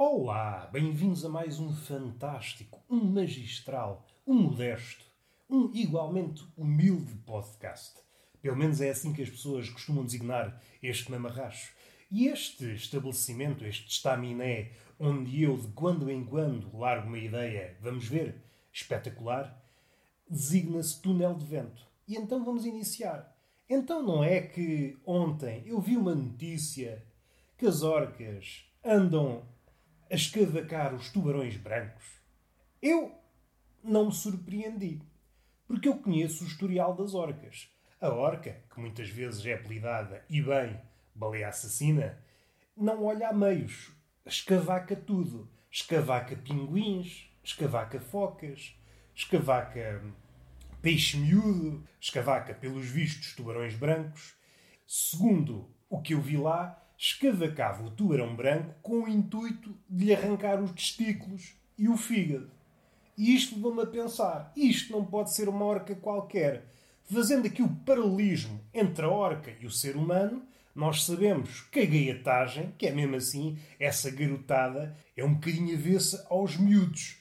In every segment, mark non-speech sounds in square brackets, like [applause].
Olá, bem-vindos a mais um fantástico, um magistral, um modesto, um igualmente humilde podcast. Pelo menos é assim que as pessoas costumam designar este mamarracho. E este estabelecimento, este estaminé, onde eu de quando em quando largo uma ideia, vamos ver, espetacular, designa-se Túnel de Vento. E então vamos iniciar. Então não é que ontem eu vi uma notícia que as orcas andam a escavacar os tubarões brancos? Eu não me surpreendi, porque eu conheço o historial das orcas. A orca, que muitas vezes é apelidada, e bem, baleia assassina, não olha a meios, escavaca tudo. Escavaca pinguins, escavaca focas, escavaca peixe miúdo, escavaca pelos vistos tubarões brancos. Segundo o que eu vi lá, escavacava o tubarão branco com o intuito de lhe arrancar os testículos e o fígado. E isto levou-me a pensar: isto não pode ser uma orca qualquer. Fazendo aqui o paralelismo entre a orca e o ser humano, nós sabemos que a gaiatagem, que é mesmo assim, essa garotada, é um bocadinho avessa aos miúdos.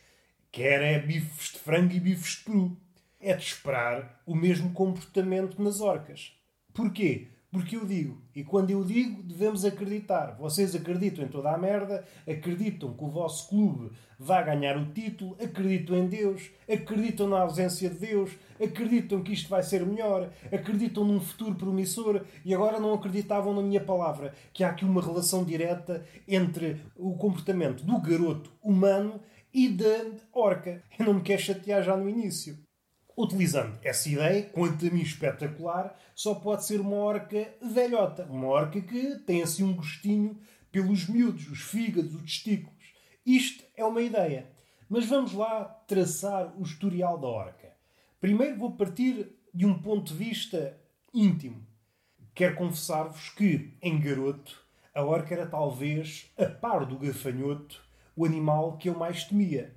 Quer é bifes de frango e bifes de peru. É de esperar o mesmo comportamento nas orcas. Porquê? Porque eu digo, e quando eu digo, devemos acreditar. Vocês acreditam em toda a merda, acreditam que o vosso clube vai ganhar o título, acreditam em Deus, acreditam na ausência de Deus, acreditam que isto vai ser melhor, acreditam num futuro promissor e agora não acreditavam na minha palavra, que há aqui uma relação direta entre o comportamento do garoto humano e da orca. Eu não me quero chatear já no início. Utilizando essa ideia, quanto a mim espetacular, só pode ser uma orca velhota. Uma orca que tem assim um gostinho pelos miúdos, os fígados, os testículos. Isto é uma ideia. Mas vamos lá traçar o historial da orca. Primeiro vou partir de um ponto de vista íntimo. Quero confessar-vos que, em garoto, a orca era talvez, a par do gafanhoto, o animal que eu mais temia.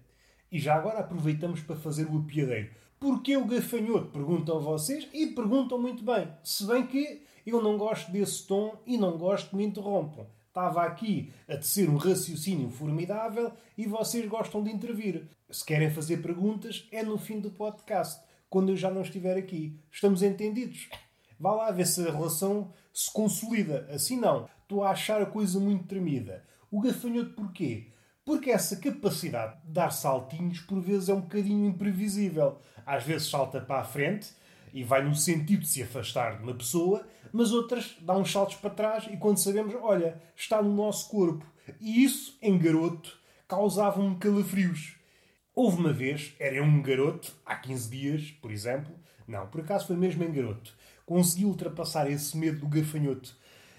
E já agora aproveitamos para fazer o apiadeiro. Porquê o gafanhoto? Perguntam vocês e perguntam muito bem. Se bem que eu não gosto desse tom e não gosto que me interrompam. Estava aqui a tecer um raciocínio formidável e vocês gostam de intervir. Se querem fazer perguntas, é no fim do podcast, quando eu já não estiver aqui. Estamos entendidos? Vá lá ver se a relação se consolida. Assim não. Estou a achar a coisa muito tremida. O gafanhoto porquê? Porque essa capacidade de dar saltinhos por vezes é um bocadinho imprevisível. Às vezes salta para a frente e vai no sentido de se afastar de uma pessoa, mas outras dá uns saltos para trás e quando sabemos, olha, está no nosso corpo. E isso, em garoto, causava-me calafrios. Houve uma vez, era um garoto, há 15 dias, por exemplo, não, por acaso foi mesmo em garoto, consegui ultrapassar esse medo do gafanhoto.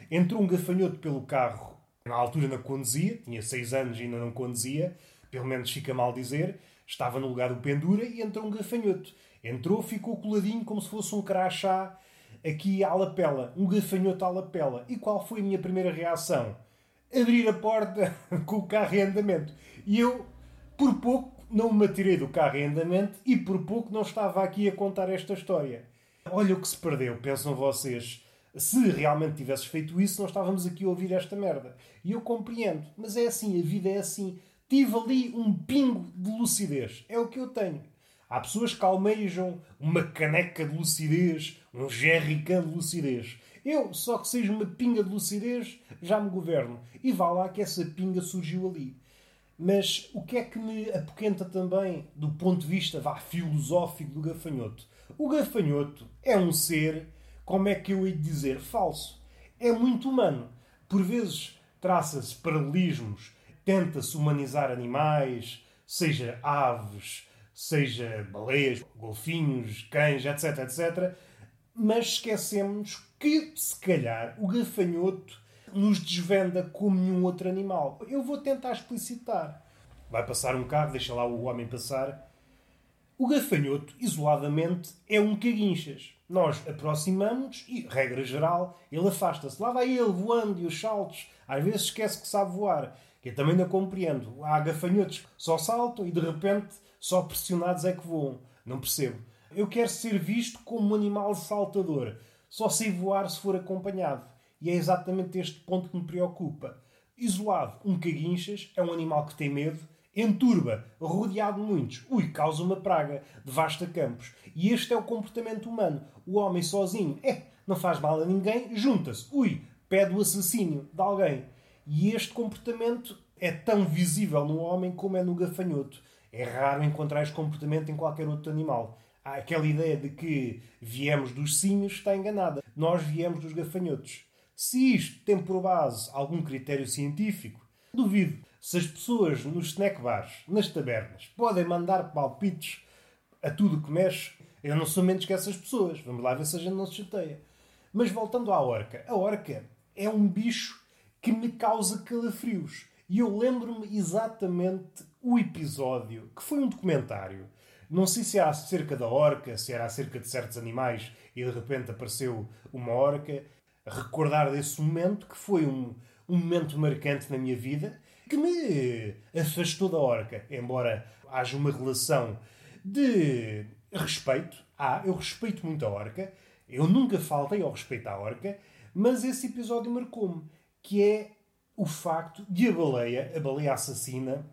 Entrou um gafanhoto pelo carro, na altura não conduzia, tinha 6 anos e ainda não conduzia, pelo menos fica mal dizer, estava no lugar do pendura e entrou um gafanhoto. Entrou, ficou coladinho como se fosse um crachá aqui à lapela, um gafanhoto à lapela. E qual foi a minha primeira reação? Abrir a porta [laughs] com o carro em andamento. E eu, por pouco, não me atirei do carro em andamento e por pouco não estava aqui a contar esta história. Olha o que se perdeu, pensam vocês. Se realmente tivesses feito isso, não estávamos aqui a ouvir esta merda. E eu compreendo, mas é assim, a vida é assim. Tive ali um pingo de lucidez. É o que eu tenho. Há pessoas que almejam uma caneca de lucidez, um jerrycan de lucidez. Eu, só que seja uma pinga de lucidez, já me governo. E vá lá que essa pinga surgiu ali. Mas o que é que me apoquenta também do ponto de vista vá, filosófico do gafanhoto? O gafanhoto é um ser, como é que eu ia dizer, falso. É muito humano. Por vezes traça-se paralelismos, tenta-se humanizar animais, seja aves, seja baleias, golfinhos, cães, etc, etc. Mas esquecemos que, se calhar, o gafanhoto nos desvenda como nenhum outro animal. Eu vou tentar explicitar. Vai passar um carro, deixa lá o homem passar. O gafanhoto, isoladamente, é um caguinchas. Nós aproximamos e, regra geral, ele afasta-se. Lá vai ele voando e os saltos. Às vezes esquece que sabe voar. Que eu também não compreendo. Há gafanhotos que só saltam e de repente só pressionados é que voam. Não percebo. Eu quero ser visto como um animal saltador. Só sei voar se for acompanhado. E é exatamente este ponto que me preocupa. Isolado, um caguinchas é um animal que tem medo, enturba, rodeado de muitos, ui, causa uma praga, devasta campos. E este é o comportamento humano. O homem sozinho, é, não faz mal a ninguém, junta-se, ui, pede o assassínio de alguém. E este comportamento é tão visível no homem como é no gafanhoto. É raro encontrar este comportamento em qualquer outro animal. Há aquela ideia de que viemos dos símios está enganada. Nós viemos dos gafanhotos. Se isto tem por base algum critério científico, duvido. Se as pessoas nos snack bars, nas tabernas, podem mandar palpites a tudo que mexe, eu não sou menos que essas pessoas. Vamos lá ver se a gente não se chateia. Mas voltando à orca. A orca é um bicho que me causa calafrios. E eu lembro-me exatamente o episódio, que foi um documentário. Não sei se era acerca da orca, se era acerca de certos animais e de repente apareceu uma orca. Recordar desse momento, que foi um, um momento marcante na minha vida, que me afastou da orca. Embora haja uma relação de respeito. Ah, eu respeito muito a orca. Eu nunca faltei ao respeito à orca. Mas esse episódio marcou-me. Que é o facto de a baleia, a baleia assassina,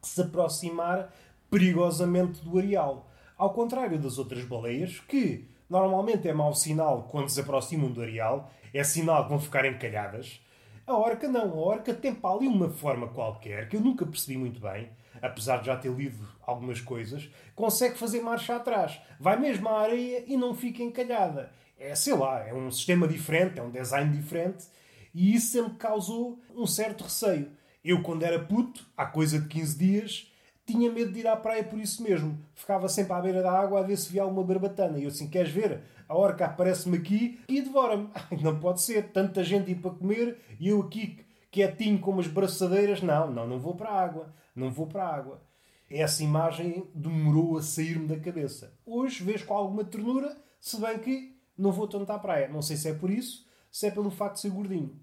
se aproximar perigosamente do areal. Ao contrário das outras baleias, que normalmente é mau sinal quando se aproximam do areal, é sinal que vão ficar encalhadas. A orca não. A orca tem para ali uma forma qualquer que eu nunca percebi muito bem, apesar de já ter lido algumas coisas, consegue fazer marcha atrás. Vai mesmo à areia e não fica encalhada. É, sei lá, é um sistema diferente, é um design diferente e isso sempre causou um certo receio. Eu, quando era puto, há coisa de 15 dias, tinha medo de ir à praia por isso mesmo. Ficava sempre à beira da água a ver se via alguma barbatana. E eu assim, queres ver? A orca aparece-me aqui e devora-me. [laughs] Não pode ser. Tanta gente ir para comer e eu aqui quietinho com umas braçadeiras. Não, não, não vou para a água. Não vou para a água. Essa imagem demorou a sair-me da cabeça. Hoje vejo com alguma ternura, se bem que não vou tanto à praia. Não sei se é por isso, se é pelo facto de ser gordinho.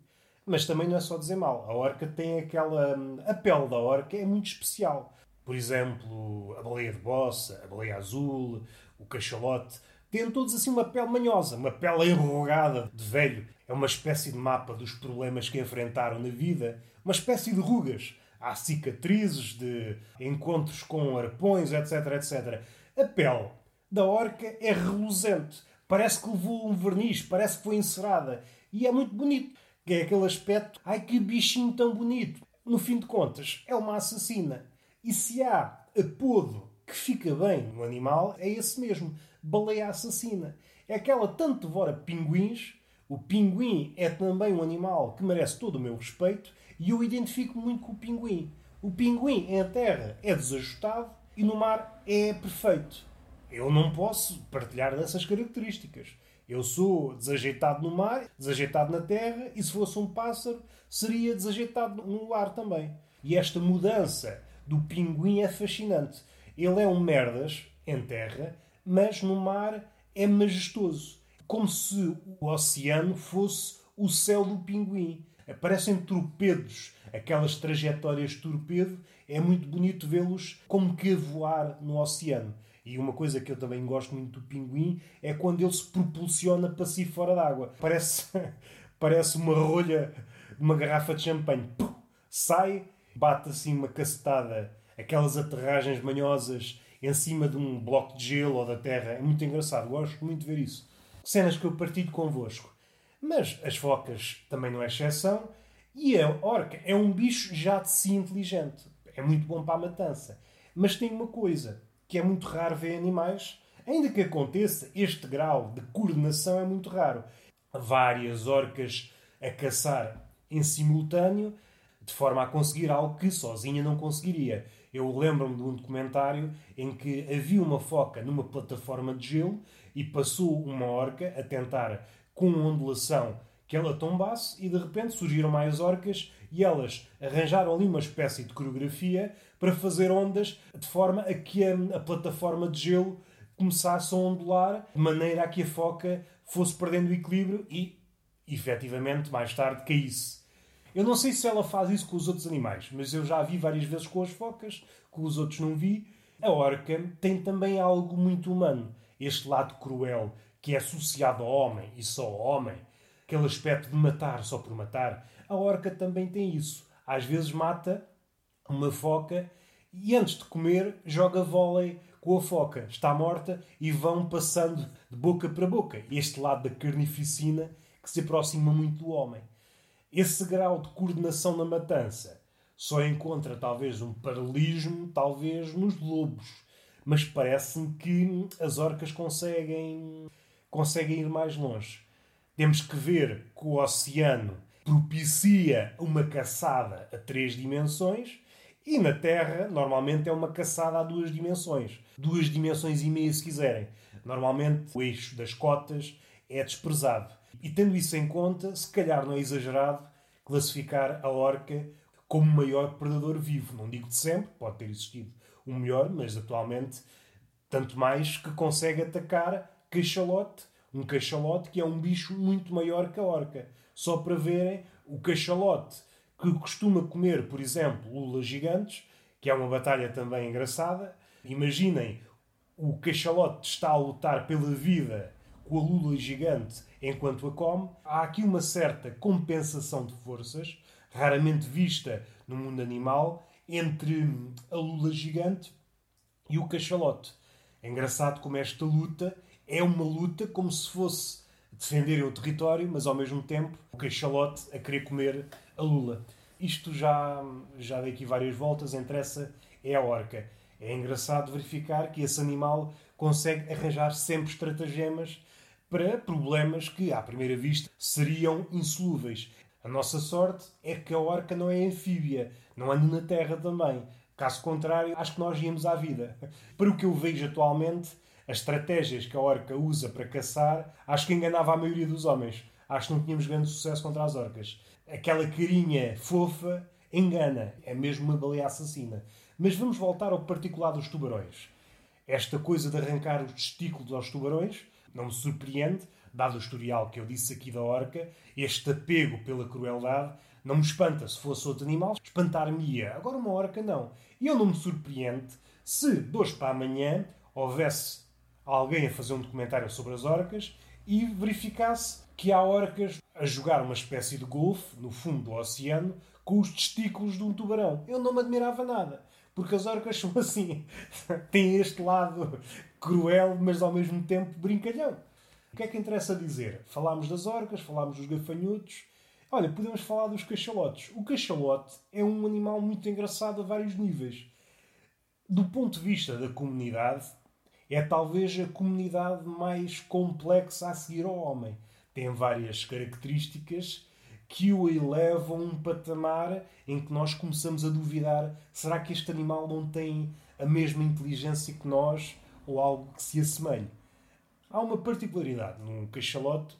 Mas também não é só dizer mal. A orca tem aquela. A pele da orca é muito especial. Por exemplo, a baleia de bossa, a baleia azul, o cachalote. Têm todos assim uma pele manhosa, uma pele enrugada de velho. É uma espécie de mapa dos problemas que enfrentaram na vida, uma espécie de rugas. Há cicatrizes de encontros com arpões, etc, etc. A pele da orca é reluzente. Parece que levou um verniz, parece que foi encerada. E é muito bonito. É aquele aspecto, ai que bichinho tão bonito. No fim de contas, é uma assassina. E se há apodo que fica bem no animal, é esse mesmo. Baleia assassina. É aquela tanto devora pinguins. O pinguim é também um animal que merece todo o meu respeito e eu identifico muito com o pinguim. O pinguim em terra é desajustado e no mar é perfeito. Eu não posso partilhar dessas características. Eu sou desajeitado no mar, desajeitado na terra, e se fosse um pássaro, seria desajeitado no ar também. E esta mudança do pinguim é fascinante. Ele é um merdas em terra, mas no mar é majestoso. Como se o oceano fosse o céu do pinguim. Aparecem torpedos, aquelas trajetórias de torpedo. É muito bonito vê-los como que a voar no oceano. E uma coisa que eu também gosto muito do pinguim é quando ele se propulsiona para si fora d'água. Parece, [laughs] parece uma rolha de uma garrafa de champanhe. Pum, sai, bate assim uma cacetada, aquelas aterragens manhosas em cima de um bloco de gelo ou da terra. É muito engraçado, gosto muito de ver isso. Cenas que eu partilho convosco. Mas as focas também não é exceção. E a orca é um bicho já de si inteligente. É muito bom para a matança. Mas tem uma coisa que é muito raro ver animais. Ainda que aconteça, este grau de coordenação é muito raro. Várias orcas a caçar em simultâneo, de forma a conseguir algo que sozinha não conseguiria. Eu lembro-me de um documentário em que havia uma foca numa plataforma de gelo e passou uma orca a tentar, com ondulação, que ela tombasse e de repente surgiram mais orcas e elas arranjaram ali uma espécie de coreografia para fazer ondas de forma a que a, a plataforma de gelo começasse a ondular de maneira a que a foca fosse perdendo o equilíbrio e, efetivamente, mais tarde caísse. Eu não sei se ela faz isso com os outros animais, mas eu já a vi várias vezes com as focas, com os outros não vi. A orca tem também algo muito humano. Este lado cruel que é associado ao homem e só ao homem, aquele aspecto de matar só por matar, a orca também tem isso. às vezes mata uma foca e antes de comer joga vôlei com a foca. Está morta e vão passando de boca para boca. Este lado da carnificina que se aproxima muito do homem. Esse grau de coordenação na matança só encontra talvez um paralelismo, talvez nos lobos. Mas parece-me que as orcas conseguem, conseguem ir mais longe. Temos que ver que o oceano propicia uma caçada a três dimensões e na Terra normalmente é uma caçada a duas dimensões. Duas dimensões e meia, se quiserem. Normalmente o eixo das cotas é desprezado. E tendo isso em conta, se calhar não é exagerado classificar a orca como o maior predador vivo. Não digo de sempre, pode ter existido um melhor, mas atualmente tanto mais que consegue atacar cachalote, um cachalote que é um bicho muito maior que a orca. Só para verem, o cachalote que costuma comer, por exemplo, lulas gigantes, que é uma batalha também engraçada. Imaginem, o cachalote está a lutar pela vida com a lula gigante enquanto a come. Há aqui uma certa compensação de forças, raramente vista no mundo animal, entre a lula gigante e o cachalote. É engraçado como esta luta é uma luta como se fosse defenderem o território, mas ao mesmo tempo o cachalote a querer comer a lula. Isto já, já dei aqui várias voltas, interessa é a orca. É engraçado verificar que esse animal consegue arranjar sempre estratagemas para problemas que, à primeira vista, seriam insolúveis. A nossa sorte é que a orca não é anfíbia, não anda na terra também. Caso contrário, acho que nós íamos à vida. Para o que eu vejo atualmente, as estratégias que a orca usa para caçar, acho que enganava a maioria dos homens. Acho que não tínhamos grande sucesso contra as orcas. Aquela carinha fofa engana. É mesmo uma baleia assassina. Mas vamos voltar ao particular dos tubarões. Esta coisa de arrancar os testículos aos tubarões não me surpreende, dado o historial que eu disse aqui da orca, este apego pela crueldade não me espanta. Se fosse outro animal, espantar-me-ia. Agora uma orca não. E eu não me surpreende se, de hoje para amanhã, houvesse alguém a fazer um documentário sobre as orcas e verificasse que há orcas a jogar uma espécie de golfe no fundo do oceano com os testículos de um tubarão. Eu não me admirava nada. Porque as orcas são [laughs] assim. Têm este lado cruel, mas ao mesmo tempo brincalhão. O que é que interessa dizer? Falámos das orcas, falámos dos gafanhotos. Olha, podemos falar dos cachalotes. O cachalote é um animal muito engraçado a vários níveis. Do ponto de vista da comunidade, é talvez a comunidade mais complexa a seguir ao homem. Tem várias características que o elevam a um patamar em que nós começamos a duvidar: será que este animal não tem a mesma inteligência que nós ou algo que se assemelhe? Há uma particularidade no cachalote.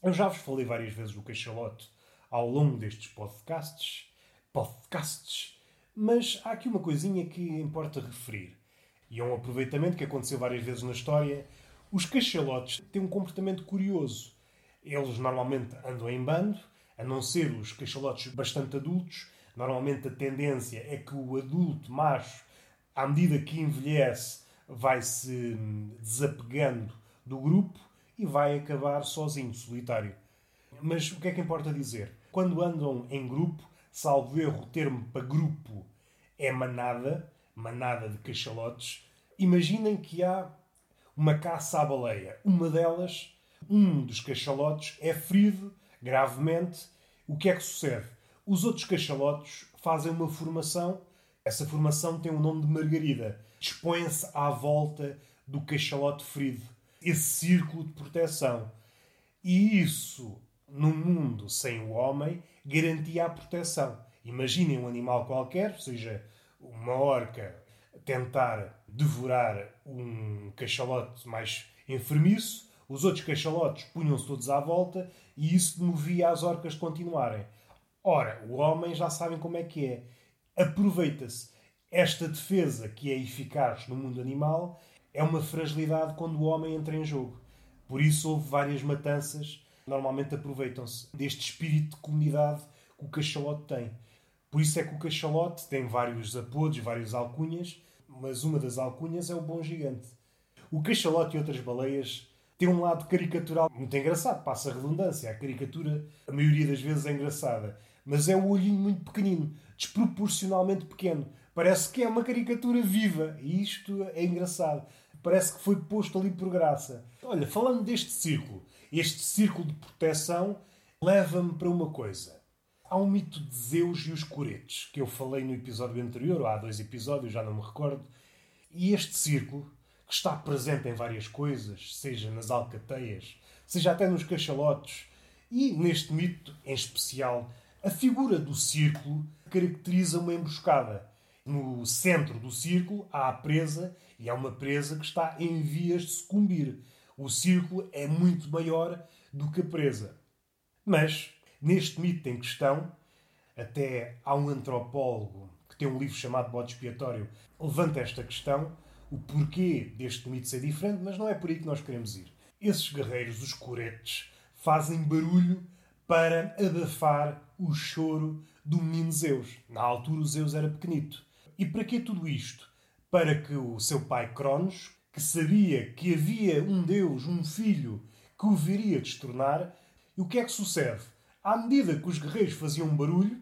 Eu já vos falei várias vezes do cachalote ao longo destes podcasts, podcasts, mas há aqui uma coisinha que importa referir. E é um aproveitamento que aconteceu várias vezes na história. Os cachalotes têm um comportamento curioso. Eles normalmente andam em bando, a não ser os cachalotes bastante adultos. Normalmente a tendência é que o adulto macho, à medida que envelhece, vai se desapegando do grupo e vai acabar sozinho, solitário. Mas o que é que importa dizer? Quando andam em grupo, salvo erro, o termo para grupo é manada, manada de cachalotes, imaginem que há uma caça à baleia. Uma delas, um dos cachalotes, é ferido gravemente. O que é que sucede? Os outros cachalotes fazem uma formação. Essa formação tem o nome de Margarida. Dispõem-se à volta do cachalote ferido. Esse círculo de proteção. E isso, num mundo sem o homem, garantia a proteção. Imaginem um animal qualquer, seja uma orca tentar devorar um cachalote mais enfermiço, os outros cachalotes punham-se todos à volta e isso movia as orcas continuarem. Ora, o homem já sabem como é que é. Aproveita-se. Esta defesa que é eficaz no mundo animal é uma fragilidade quando o homem entra em jogo. Por isso houve várias matanças. Normalmente aproveitam-se deste espírito de comunidade que o cachalote tem. Por isso é que o cachalote tem vários apodos, várias alcunhas, mas uma das alcunhas é o bom gigante. O cachalote e outras baleias têm um lado caricatural muito engraçado, passa a redundância. A caricatura, a maioria das vezes, é engraçada. mas é o olhinho muito pequenino, desproporcionalmente pequeno. Parece que é uma caricatura viva e isto é engraçado. Parece que foi posto ali por graça. Olha, falando deste círculo, este círculo de proteção leva-me para uma coisa. Há um mito de Zeus e os coretes, que eu falei no episódio anterior, ou há dois episódios, já não me recordo. E este círculo, que está presente em várias coisas, seja nas alcateias, seja até nos cachalotes, e neste mito em especial, a figura do círculo caracteriza uma emboscada. No centro do círculo há a presa, e é uma presa que está em vias de sucumbir. O círculo é muito maior do que a presa. Mas, neste mito em questão, até há um antropólogo que tem um livro chamado Bode Expiatório, levanta esta questão, o porquê deste mito ser diferente, mas não é por aí que nós queremos ir. Esses guerreiros, os coretes, fazem barulho para abafar o choro do menino Zeus. Na altura, o Zeus era pequenito. E para que tudo isto? Para que o seu pai Cronos, que sabia que havia um Deus, um filho, que o viria destornar, e o que é que sucede? À medida que os guerreiros faziam barulho,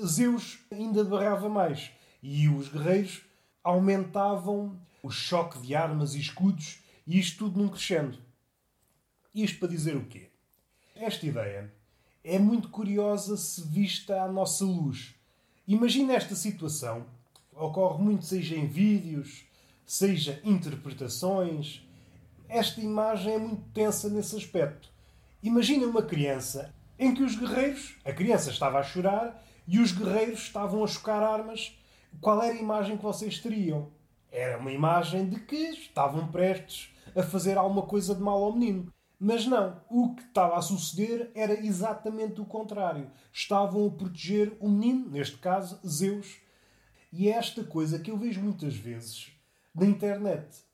Zeus ainda barrava mais. E os guerreiros aumentavam o choque de armas e escudos, e isto tudo num crescendo. Isto para dizer o quê? Esta ideia é muito curiosa se vista à nossa luz. Imagina esta situação. Ocorre muito, seja em vídeos, seja interpretações. Esta imagem é muito tensa nesse aspecto. Imagina uma criança em que os guerreiros, a criança estava a chorar e os guerreiros estavam a chocar armas. Qual era a imagem que vocês teriam? Era uma imagem de que estavam prestes a fazer alguma coisa de mal ao menino. Mas não, o que estava a suceder era exatamente o contrário. Estavam a proteger o menino, neste caso, Zeus. E é esta coisa que eu vejo muitas vezes na internet.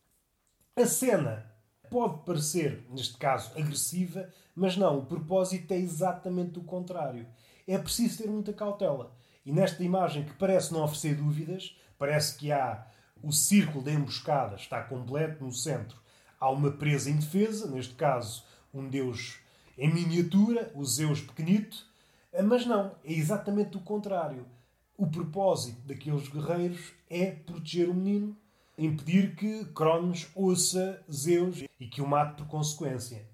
A cena pode parecer, neste caso, agressiva, mas não, o propósito é exatamente o contrário. É preciso ter muita cautela. E nesta imagem que parece não oferecer dúvidas, parece que há o círculo da emboscada, está completo no centro. Há uma presa indefesa, neste caso, um deus em miniatura, o Zeus pequenito, mas não, é exatamente o contrário. O propósito daqueles guerreiros é proteger o menino, impedir que Cronos ouça Zeus e que o mate por consequência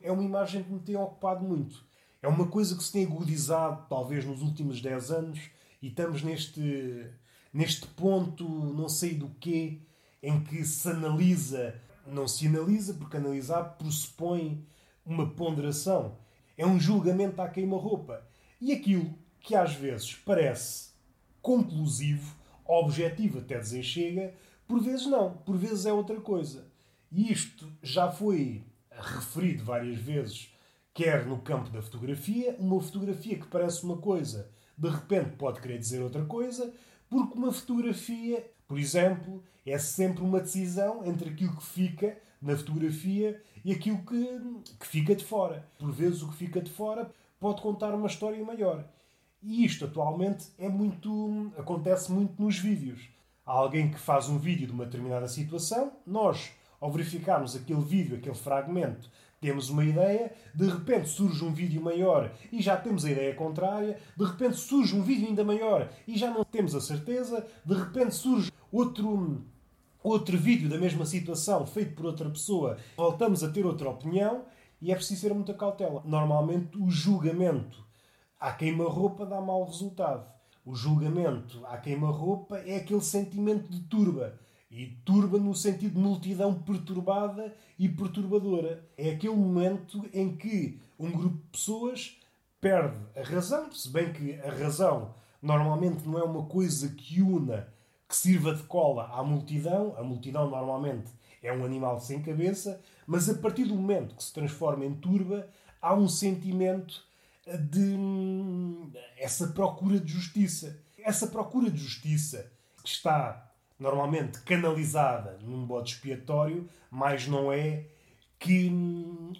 é uma imagem que me tem ocupado muito. É uma coisa que se tem agudizado, talvez, nos últimos 10 anos, e estamos neste, neste ponto, não sei do quê, em que se analisa, não se analisa, porque analisar pressupõe uma ponderação. É um julgamento à queima-roupa. E aquilo que às vezes parece conclusivo, objetivo até desenchega, por vezes não, por vezes é outra coisa. E isto já foi referido várias vezes, quer no campo da fotografia, uma fotografia que parece uma coisa, de repente pode querer dizer outra coisa, porque uma fotografia, por exemplo, é sempre uma decisão entre aquilo que fica na fotografia e aquilo que, que fica de fora. Por vezes o que fica de fora pode contar uma história maior. E isto atualmente é muito. acontece muito nos vídeos. Há alguém que faz um vídeo de uma determinada situação, nós ao verificarmos aquele vídeo, aquele fragmento, temos uma ideia, de repente surge um vídeo maior e já temos a ideia contrária, de repente surge um vídeo ainda maior e já não temos a certeza, de repente surge outro, outro vídeo da mesma situação feito por outra pessoa, voltamos a ter outra opinião e é preciso ter muita cautela. Normalmente o julgamento à queima-roupa dá mau resultado. O julgamento à queima-roupa é aquele sentimento de turba e turba no sentido de multidão perturbada e perturbadora. É aquele momento em que um grupo de pessoas perde a razão, se bem que a razão normalmente não é uma coisa que una, que sirva de cola à multidão. A multidão normalmente é um animal sem cabeça, mas a partir do momento que se transforma em turba, há um sentimento de hum, essa procura de justiça. Essa procura de justiça que está normalmente canalizada num bode expiatório, mas não é que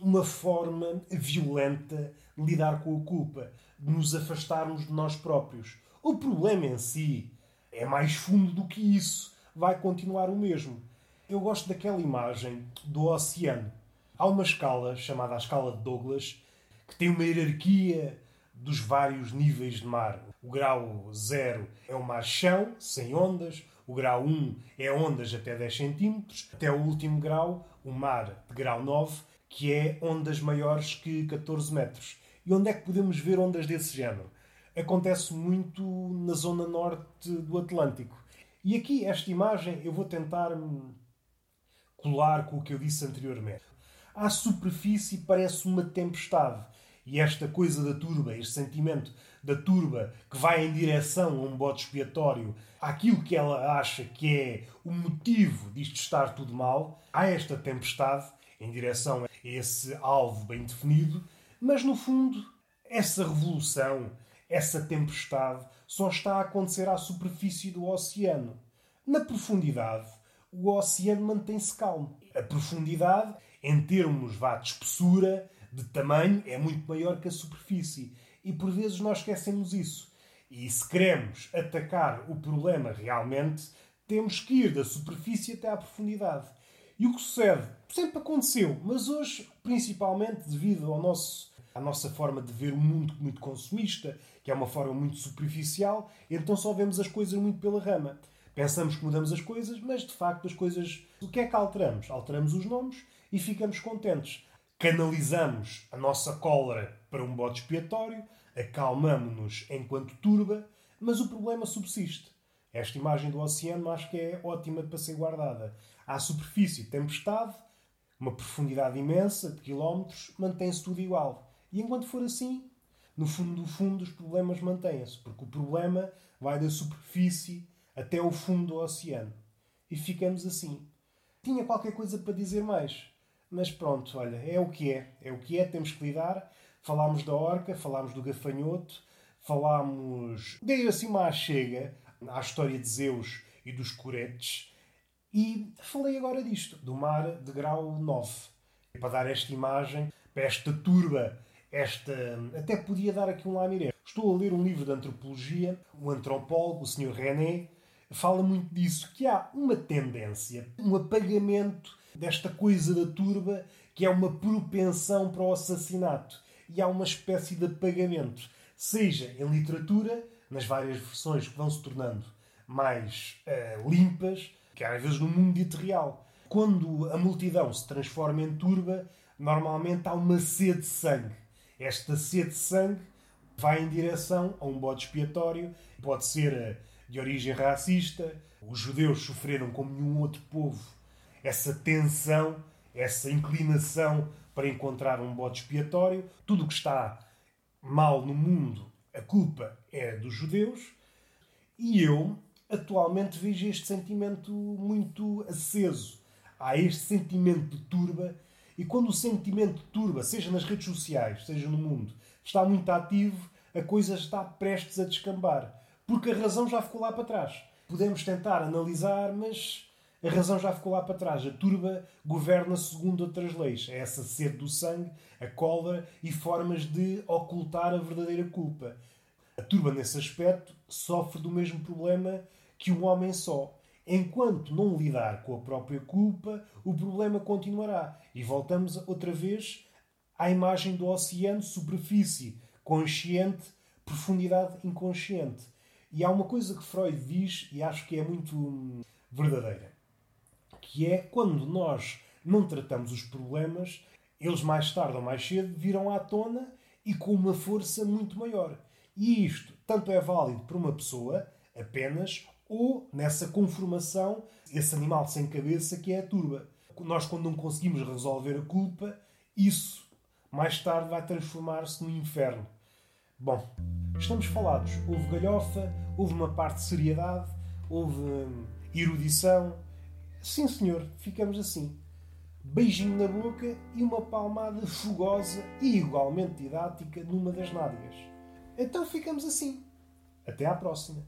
uma forma violenta de lidar com a culpa, de nos afastarmos de nós próprios. O problema em si é mais fundo do que isso, vai continuar o mesmo. Eu gosto daquela imagem do oceano. Há uma escala chamada a escala de Douglas que tem uma hierarquia dos vários níveis de mar. O grau 0 é o mar chão, sem ondas. O grau 1 é ondas até 10 cm. Até o último grau, o mar de grau 9, que é ondas maiores que 14 metros. E onde é que podemos ver ondas desse género? Acontece muito na zona norte do Atlântico. E aqui, esta imagem, eu vou tentar colar com o que eu disse anteriormente. À superfície parece uma tempestade e esta coisa da turba, este sentimento da turba que vai em direção a um bode expiatório, àquilo que ela acha que é o motivo disto estar tudo mal, há esta tempestade em direção a esse alvo bem definido, mas no fundo, essa revolução, essa tempestade, só está a acontecer à superfície do oceano. Na profundidade, o oceano mantém-se calmo. A profundidade, em termos vá, de espessura, de tamanho é muito maior que a superfície. E por vezes nós esquecemos isso. E se queremos atacar o problema realmente, temos que ir da superfície até à profundidade. E o que sucede? Sempre aconteceu, mas hoje, principalmente devido ao nosso, à nossa forma de ver o mundo muito consumista, que é uma forma muito superficial, então só vemos as coisas muito pela rama. Pensamos que mudamos as coisas, mas de facto as coisas. O que é que alteramos? Alteramos os nomes e ficamos contentes canalizamos a nossa cólera para um bode expiatório, acalmamos-nos enquanto turba, mas o problema subsiste. Esta imagem do oceano acho que é ótima para ser guardada. À superfície, tempestade, uma profundidade imensa de quilómetros, mantém-se tudo igual. E enquanto for assim, no fundo do fundo, os problemas mantêm-se, porque o problema vai da superfície até o fundo do oceano. E ficamos assim. Tinha qualquer coisa para dizer mais. Mas pronto, olha, é o que é. É o que é, temos que lidar. Falámos da orca, falámos do gafanhoto, falámos. Dei assim uma chega à história de Zeus e dos coretes. E falei agora disto, do mar de grau 9. Para dar esta imagem, para esta turba, esta. Até podia dar aqui um lamiré. Estou a ler um livro de antropologia, o antropólogo, o Sr. René, fala muito disso, que há uma tendência, um apagamento desta coisa da turba que é uma propensão para o assassinato. E há uma espécie de apagamento, seja em literatura, nas várias versões que vão se tornando mais uh, limpas, que às vezes no mundo real. Quando a multidão se transforma em turba, normalmente há uma sede de sangue. Esta sede de sangue vai em direção a um bode expiatório, pode ser eh, de origem racista, os judeus sofreram como nenhum outro povo essa tensão, essa inclinação para encontrar um bode expiatório. Tudo o que está mal no mundo, a culpa é dos judeus. E eu, atualmente, vejo este sentimento muito aceso. Há este sentimento de turba. E quando o sentimento turba, seja nas redes sociais, seja no mundo, está muito ativo, a coisa está prestes a descambar. Porque a razão já ficou lá para trás. Podemos tentar analisar, mas a razão já ficou lá para trás. A turba governa segundo outras leis. É essa sede do sangue, a cólera e formas de ocultar a verdadeira culpa. A turba, nesse aspecto, sofre do mesmo problema que um homem só. Enquanto não lidar com a própria culpa, o problema continuará. E voltamos outra vez à imagem do oceano, superfície consciente, profundidade inconsciente. E há uma coisa que Freud diz, e acho que é muito hum, verdadeira que é quando nós não tratamos os problemas, eles mais tarde ou mais cedo virão à tona e com uma força muito maior. E isto tanto é válido para uma pessoa apenas ou nessa conformação, esse animal sem cabeça que é a turba. Nós, quando não conseguimos resolver a culpa, isso mais tarde vai transformar-se no inferno. Bom, estamos falados. Houve galhofa, houve uma parte de seriedade, houve hum, erudição, Sim, senhor, ficamos assim. Beijinho na boca e uma palmada fogosa e igualmente didática numa das nádegas. Então ficamos assim. Até à próxima.